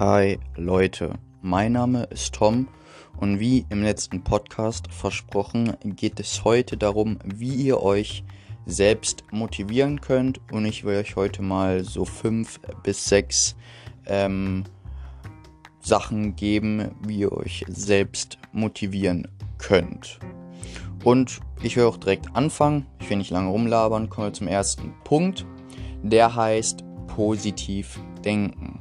Hi Leute, mein Name ist Tom und wie im letzten Podcast versprochen geht es heute darum, wie ihr euch selbst motivieren könnt. Und ich will euch heute mal so fünf bis sechs ähm, Sachen geben, wie ihr euch selbst motivieren könnt. Und ich will auch direkt anfangen, ich will nicht lange rumlabern, kommen wir zum ersten Punkt, der heißt positiv denken.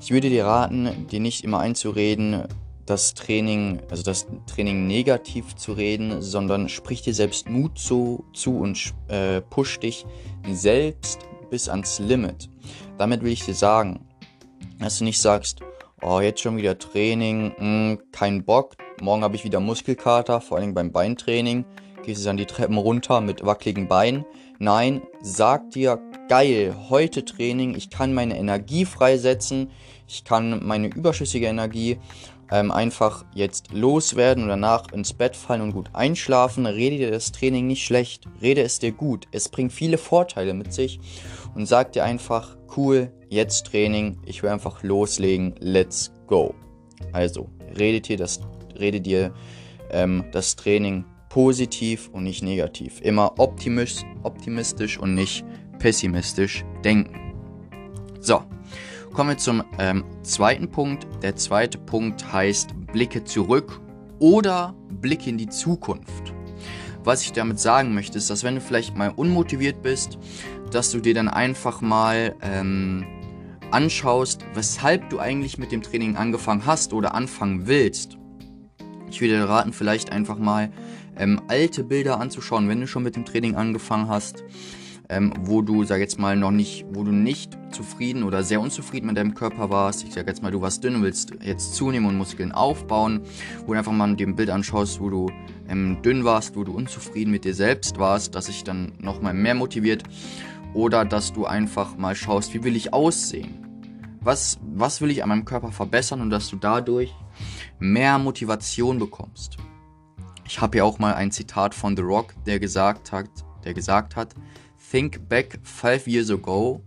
Ich würde dir raten, dir nicht immer einzureden, das Training, also das Training negativ zu reden, sondern sprich dir selbst Mut zu, zu und äh, push dich selbst bis ans Limit. Damit will ich dir sagen, dass du nicht sagst, oh, jetzt schon wieder Training, mh, hm, kein Bock, morgen habe ich wieder Muskelkater, vor allem beim Beintraining, gehst du dann die Treppen runter mit wackeligen Beinen. Nein, sag dir, geil, heute Training, ich kann meine Energie freisetzen, ich kann meine überschüssige Energie ähm, einfach jetzt loswerden und danach ins Bett fallen und gut einschlafen. Rede dir das Training nicht schlecht, rede es dir gut. Es bringt viele Vorteile mit sich und sag dir einfach, cool, jetzt Training, ich will einfach loslegen, let's go. Also, rede dir das, rede dir ähm, das Training positiv und nicht negativ. Immer optimistisch und nicht pessimistisch denken. So, kommen wir zum ähm, zweiten Punkt. Der zweite Punkt heißt Blicke zurück oder Blicke in die Zukunft. Was ich damit sagen möchte, ist, dass wenn du vielleicht mal unmotiviert bist, dass du dir dann einfach mal ähm, anschaust, weshalb du eigentlich mit dem Training angefangen hast oder anfangen willst. Ich würde dir raten, vielleicht einfach mal ähm, alte Bilder anzuschauen, wenn du schon mit dem Training angefangen hast ähm, wo du, sag jetzt mal, noch nicht, wo du nicht zufrieden oder sehr unzufrieden mit deinem Körper warst. Ich sag jetzt mal, du warst dünn und willst jetzt zunehmen und Muskeln aufbauen, wo du einfach mal ein Bild anschaust, wo du ähm, dünn warst, wo du unzufrieden mit dir selbst warst, dass sich dann nochmal mehr motiviert. Oder dass du einfach mal schaust, wie will ich aussehen? Was, was will ich an meinem Körper verbessern und dass du dadurch mehr Motivation bekommst. Ich habe ja auch mal ein Zitat von The Rock, der gesagt hat, der gesagt hat, Think back five years ago.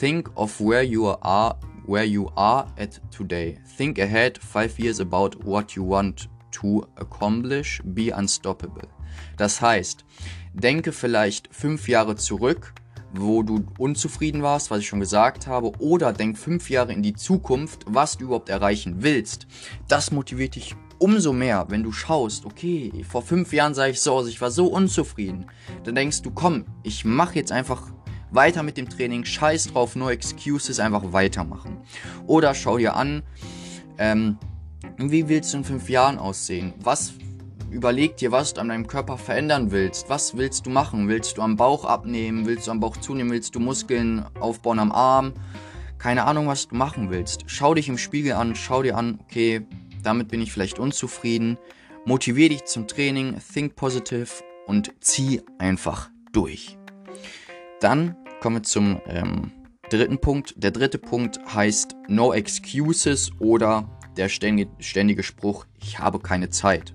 Think of where you are, where you are at today. Think ahead five years about what you want to accomplish. Be unstoppable. Das heißt, denke vielleicht fünf Jahre zurück, wo du unzufrieden warst, was ich schon gesagt habe, oder denk fünf Jahre in die Zukunft, was du überhaupt erreichen willst. Das motiviert dich umso mehr, wenn du schaust, okay, vor fünf Jahren sah ich so aus, ich war so unzufrieden, dann denkst du, komm, ich mache jetzt einfach weiter mit dem Training, scheiß drauf, no excuses, einfach weitermachen. Oder schau dir an, ähm, wie willst du in fünf Jahren aussehen? Was überleg dir, was du an deinem Körper verändern willst. Was willst du machen? Willst du am Bauch abnehmen? Willst du am Bauch zunehmen? Willst du Muskeln aufbauen am Arm? Keine Ahnung, was du machen willst. Schau dich im Spiegel an, schau dir an, okay, damit bin ich vielleicht unzufrieden. Motivier dich zum Training, think positive und zieh einfach durch. Dann kommen wir zum ähm, dritten Punkt. Der dritte Punkt heißt No Excuses oder der ständige, ständige Spruch, ich habe keine Zeit.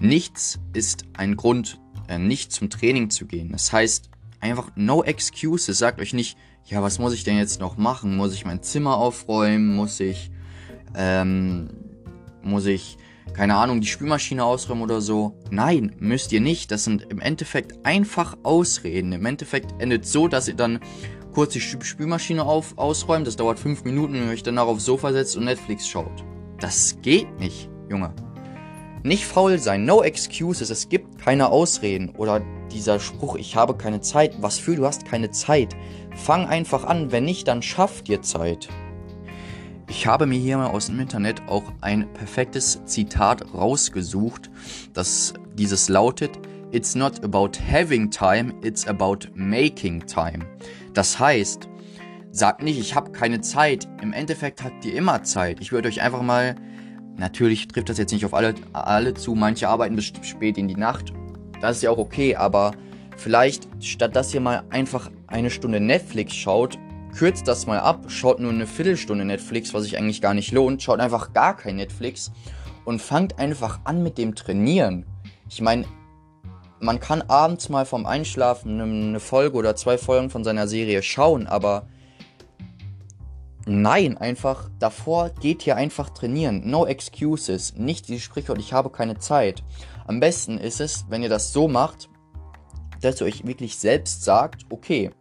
Nichts ist ein Grund, äh, nicht zum Training zu gehen. Das heißt, einfach no excuses. Sagt euch nicht, ja, was muss ich denn jetzt noch machen? Muss ich mein Zimmer aufräumen? Muss ich ähm, muss ich, keine Ahnung, die Spülmaschine ausräumen oder so. Nein, müsst ihr nicht. Das sind im Endeffekt einfach Ausreden. Im Endeffekt endet so, dass ihr dann kurz die Spülmaschine auf, ausräumt. Das dauert fünf Minuten und euch danach aufs Sofa setzt und Netflix schaut. Das geht nicht, Junge. Nicht faul sein, no excuses, es gibt keine Ausreden. Oder dieser Spruch, ich habe keine Zeit. Was für, du hast keine Zeit. Fang einfach an, wenn nicht, dann schaff dir Zeit. Ich habe mir hier mal aus dem Internet auch ein perfektes Zitat rausgesucht, das dieses lautet, It's not about having time, it's about making time. Das heißt, sagt nicht, ich habe keine Zeit. Im Endeffekt habt ihr immer Zeit. Ich würde euch einfach mal, natürlich trifft das jetzt nicht auf alle, alle zu, manche arbeiten bis spät in die Nacht. Das ist ja auch okay, aber vielleicht statt dass ihr mal einfach eine Stunde Netflix schaut, kürzt das mal ab, schaut nur eine Viertelstunde Netflix, was sich eigentlich gar nicht lohnt, schaut einfach gar kein Netflix und fangt einfach an mit dem Trainieren. Ich meine, man kann abends mal vom Einschlafen eine Folge oder zwei Folgen von seiner Serie schauen, aber Nein, einfach davor geht hier einfach trainieren. No excuses. Nicht dieses Sprichwort, ich habe keine Zeit. Am besten ist es, wenn ihr das so macht, dass ihr euch wirklich selbst sagt, okay,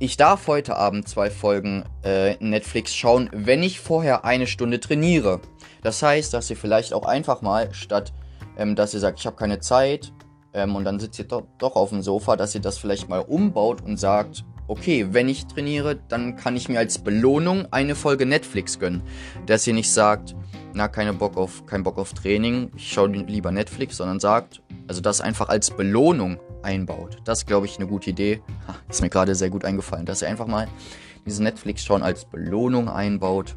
ich darf heute Abend zwei Folgen äh, Netflix schauen, wenn ich vorher eine Stunde trainiere. Das heißt, dass ihr vielleicht auch einfach mal, statt ähm, dass ihr sagt, ich habe keine Zeit ähm, und dann sitzt ihr doch, doch auf dem Sofa, dass ihr das vielleicht mal umbaut und sagt, okay, wenn ich trainiere, dann kann ich mir als Belohnung eine Folge Netflix gönnen. Dass ihr nicht sagt, na, keine Bock auf, kein Bock auf Training, ich schaue lieber Netflix, sondern sagt, also das einfach als Belohnung einbaut. Das glaube ich, eine gute Idee. Ha, ist mir gerade sehr gut eingefallen, dass ihr einfach mal diese Netflix-Schauen als Belohnung einbaut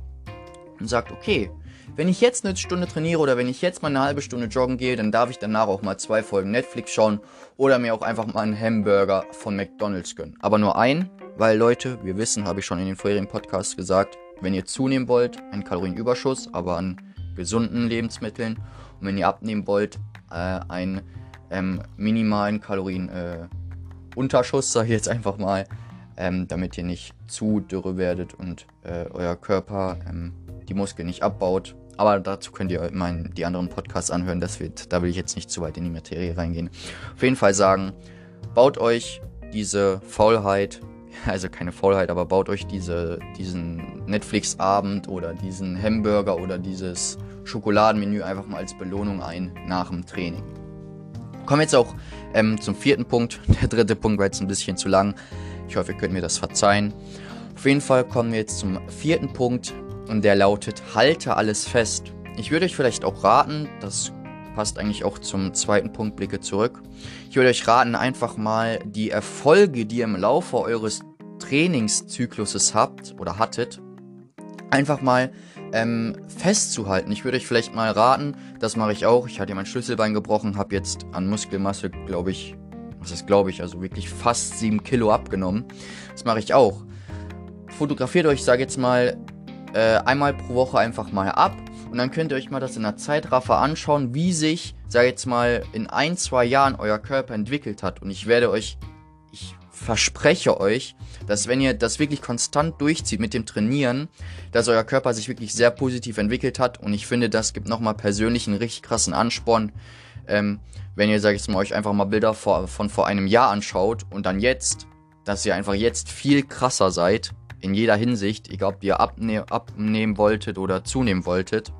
und sagt, okay, wenn ich jetzt eine Stunde trainiere oder wenn ich jetzt mal eine halbe Stunde joggen gehe, dann darf ich danach auch mal zwei Folgen Netflix schauen oder mir auch einfach mal einen Hamburger von McDonald's gönnen. Aber nur ein, weil Leute, wir wissen, habe ich schon in den vorherigen Podcasts gesagt, wenn ihr zunehmen wollt, einen Kalorienüberschuss, aber an gesunden Lebensmitteln und wenn ihr abnehmen wollt, äh, einen ähm, minimalen Kalorienunterschuss, äh, sage ich jetzt einfach mal, ähm, damit ihr nicht zu dürre werdet und äh, euer Körper ähm, die Muskeln nicht abbaut. Aber dazu könnt ihr mein, die anderen Podcasts anhören. Das wird, da will ich jetzt nicht zu weit in die Materie reingehen. Auf jeden Fall sagen, baut euch diese Faulheit, also keine Faulheit, aber baut euch diese, diesen Netflix-Abend oder diesen Hamburger oder dieses Schokoladenmenü einfach mal als Belohnung ein nach dem Training. Kommen wir jetzt auch ähm, zum vierten Punkt. Der dritte Punkt war jetzt ein bisschen zu lang. Ich hoffe, ihr könnt mir das verzeihen. Auf jeden Fall kommen wir jetzt zum vierten Punkt und der lautet, halte alles fest. Ich würde euch vielleicht auch raten, das passt eigentlich auch zum zweiten Punkt, blicke zurück. Ich würde euch raten, einfach mal die Erfolge, die ihr im Laufe eures Trainingszykluses habt oder hattet, einfach mal ähm, festzuhalten. Ich würde euch vielleicht mal raten, das mache ich auch. Ich hatte mein Schlüsselbein gebrochen, habe jetzt an Muskelmasse, glaube ich, was ist glaube ich, also wirklich fast 7 Kilo abgenommen. Das mache ich auch. Fotografiert euch, sage jetzt mal, äh, einmal pro Woche einfach mal ab und dann könnt ihr euch mal das in der Zeitraffer anschauen, wie sich, sag jetzt mal, in ein, zwei Jahren euer Körper entwickelt hat. Und ich werde euch, ich verspreche euch, dass wenn ihr das wirklich konstant durchzieht mit dem Trainieren, dass euer Körper sich wirklich sehr positiv entwickelt hat. Und ich finde, das gibt nochmal persönlich einen richtig krassen Ansporn. Ähm, wenn ihr, sag ich mal, euch einfach mal Bilder vor, von vor einem Jahr anschaut und dann jetzt, dass ihr einfach jetzt viel krasser seid in jeder Hinsicht, egal ob ihr abne abnehmen wolltet oder zunehmen wolltet.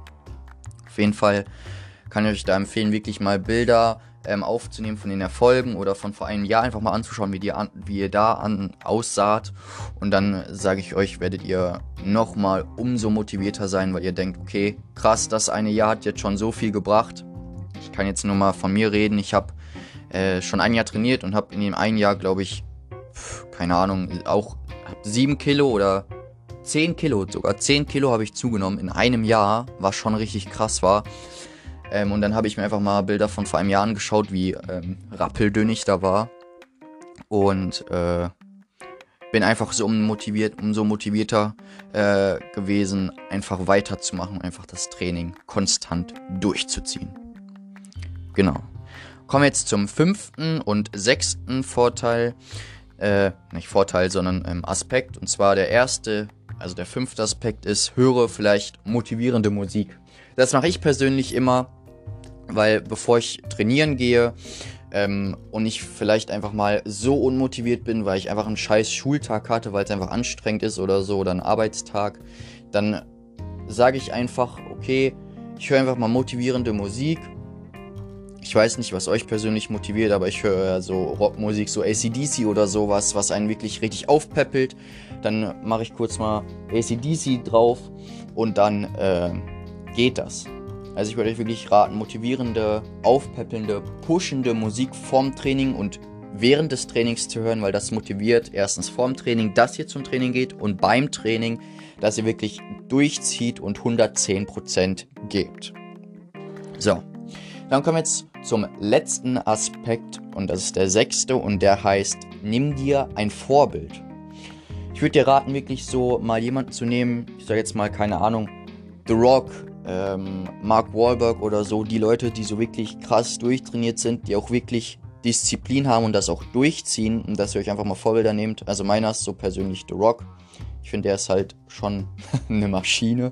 Auf jeden Fall kann ich euch da empfehlen, wirklich mal Bilder ähm, aufzunehmen von den Erfolgen oder von vor einem Jahr einfach mal anzuschauen, wie, die an, wie ihr da an, aussaht. Und dann sage ich euch, werdet ihr nochmal umso motivierter sein, weil ihr denkt, okay, krass, das eine Jahr hat jetzt schon so viel gebracht. Ich kann jetzt nur mal von mir reden. Ich habe äh, schon ein Jahr trainiert und habe in dem einen Jahr, glaube ich, pf, keine Ahnung, auch 7 Kilo oder 10 Kilo, sogar 10 Kilo habe ich zugenommen in einem Jahr, was schon richtig krass war. Ähm, und dann habe ich mir einfach mal Bilder von vor einem Jahr angeschaut, wie ähm, rappeldünn ich da war. Und äh, bin einfach so motiviert, umso motivierter äh, gewesen, einfach weiterzumachen, einfach das Training konstant durchzuziehen. Genau. Kommen wir jetzt zum fünften und sechsten Vorteil äh, nicht Vorteil, sondern ähm, Aspekt. Und zwar der erste, also der fünfte Aspekt ist, höre vielleicht motivierende Musik. Das mache ich persönlich immer, weil bevor ich trainieren gehe ähm, und ich vielleicht einfach mal so unmotiviert bin, weil ich einfach einen scheiß Schultag hatte, weil es einfach anstrengend ist oder so, oder einen Arbeitstag, dann sage ich einfach, okay, ich höre einfach mal motivierende Musik ich weiß nicht, was euch persönlich motiviert, aber ich höre so Rockmusik, so ACDC oder sowas, was einen wirklich richtig aufpeppelt. Dann mache ich kurz mal ACDC drauf und dann äh, geht das. Also ich würde euch wirklich raten, motivierende, aufpeppelnde, pushende Musik vorm Training und während des Trainings zu hören, weil das motiviert erstens vorm Training, dass ihr zum Training geht und beim Training, dass ihr wirklich durchzieht und 110% gebt. So, dann kommen wir jetzt zum letzten Aspekt und das ist der sechste und der heißt, nimm dir ein Vorbild. Ich würde dir raten, wirklich so mal jemanden zu nehmen, ich sage jetzt mal, keine Ahnung, The Rock, ähm, Mark Wahlberg oder so, die Leute, die so wirklich krass durchtrainiert sind, die auch wirklich Disziplin haben und das auch durchziehen und dass ihr euch einfach mal Vorbilder nehmt. Also meiner ist so persönlich The Rock. Ich finde, der ist halt schon eine Maschine.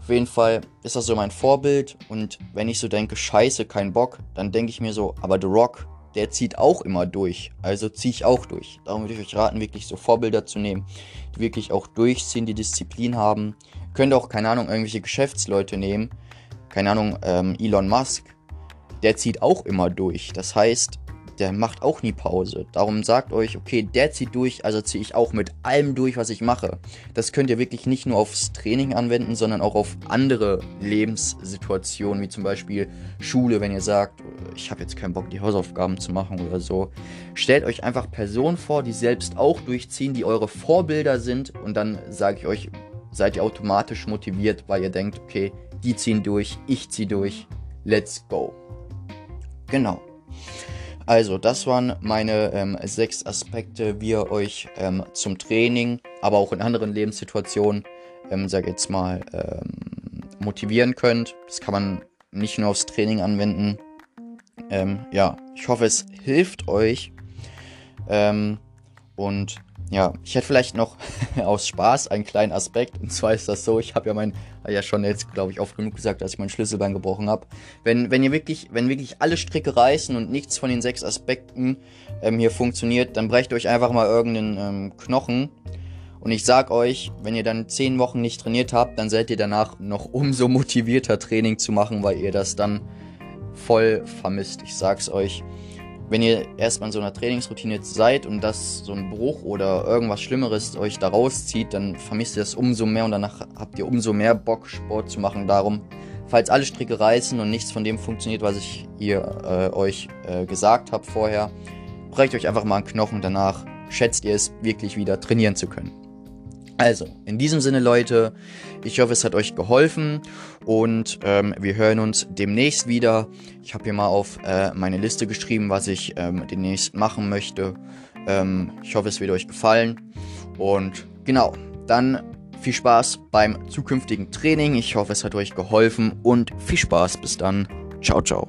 Auf jeden Fall ist das so mein Vorbild. Und wenn ich so denke, scheiße, kein Bock, dann denke ich mir so, aber The Rock, der zieht auch immer durch. Also ziehe ich auch durch. Darum würde ich euch raten, wirklich so Vorbilder zu nehmen, die wirklich auch durchziehen, die Disziplin haben. Könnt auch, keine Ahnung, irgendwelche Geschäftsleute nehmen. Keine Ahnung, ähm, Elon Musk. Der zieht auch immer durch. Das heißt, der macht auch nie Pause. Darum sagt euch, okay, der zieht durch, also ziehe ich auch mit allem durch, was ich mache. Das könnt ihr wirklich nicht nur aufs Training anwenden, sondern auch auf andere Lebenssituationen, wie zum Beispiel Schule, wenn ihr sagt, ich habe jetzt keinen Bock, die Hausaufgaben zu machen oder so. Stellt euch einfach Personen vor, die selbst auch durchziehen, die eure Vorbilder sind und dann sage ich euch, seid ihr automatisch motiviert, weil ihr denkt, okay, die ziehen durch, ich ziehe durch, let's go. Genau. Also, das waren meine ähm, sechs Aspekte, wie ihr euch ähm, zum Training, aber auch in anderen Lebenssituationen, ähm, sag jetzt mal, ähm, motivieren könnt. Das kann man nicht nur aufs Training anwenden. Ähm, ja, ich hoffe, es hilft euch. Ähm, und ja, ich hätte vielleicht noch aus Spaß einen kleinen Aspekt. Und zwar ist das so, ich habe ja mein, ja schon jetzt, glaube ich, oft genug gesagt, dass ich mein Schlüsselbein gebrochen habe. Wenn, wenn ihr wirklich, wenn wirklich alle Stricke reißen und nichts von den sechs Aspekten ähm, hier funktioniert, dann brecht euch einfach mal irgendeinen ähm, Knochen. Und ich sag euch, wenn ihr dann zehn Wochen nicht trainiert habt, dann seid ihr danach noch umso motivierter Training zu machen, weil ihr das dann voll vermisst. Ich sag's euch wenn ihr erstmal in so einer Trainingsroutine seid und das so ein Bruch oder irgendwas Schlimmeres euch da rauszieht, dann vermisst ihr das umso mehr und danach habt ihr umso mehr Bock, Sport zu machen. Darum, falls alle Stricke reißen und nichts von dem funktioniert, was ich ihr äh, euch äh, gesagt habe vorher, brecht euch einfach mal einen Knochen. Danach schätzt ihr es wirklich wieder trainieren zu können. Also, in diesem Sinne, Leute, ich hoffe, es hat euch geholfen und ähm, wir hören uns demnächst wieder. Ich habe hier mal auf äh, meine Liste geschrieben, was ich ähm, demnächst machen möchte. Ähm, ich hoffe, es wird euch gefallen und genau, dann viel Spaß beim zukünftigen Training. Ich hoffe, es hat euch geholfen und viel Spaß. Bis dann. Ciao, ciao.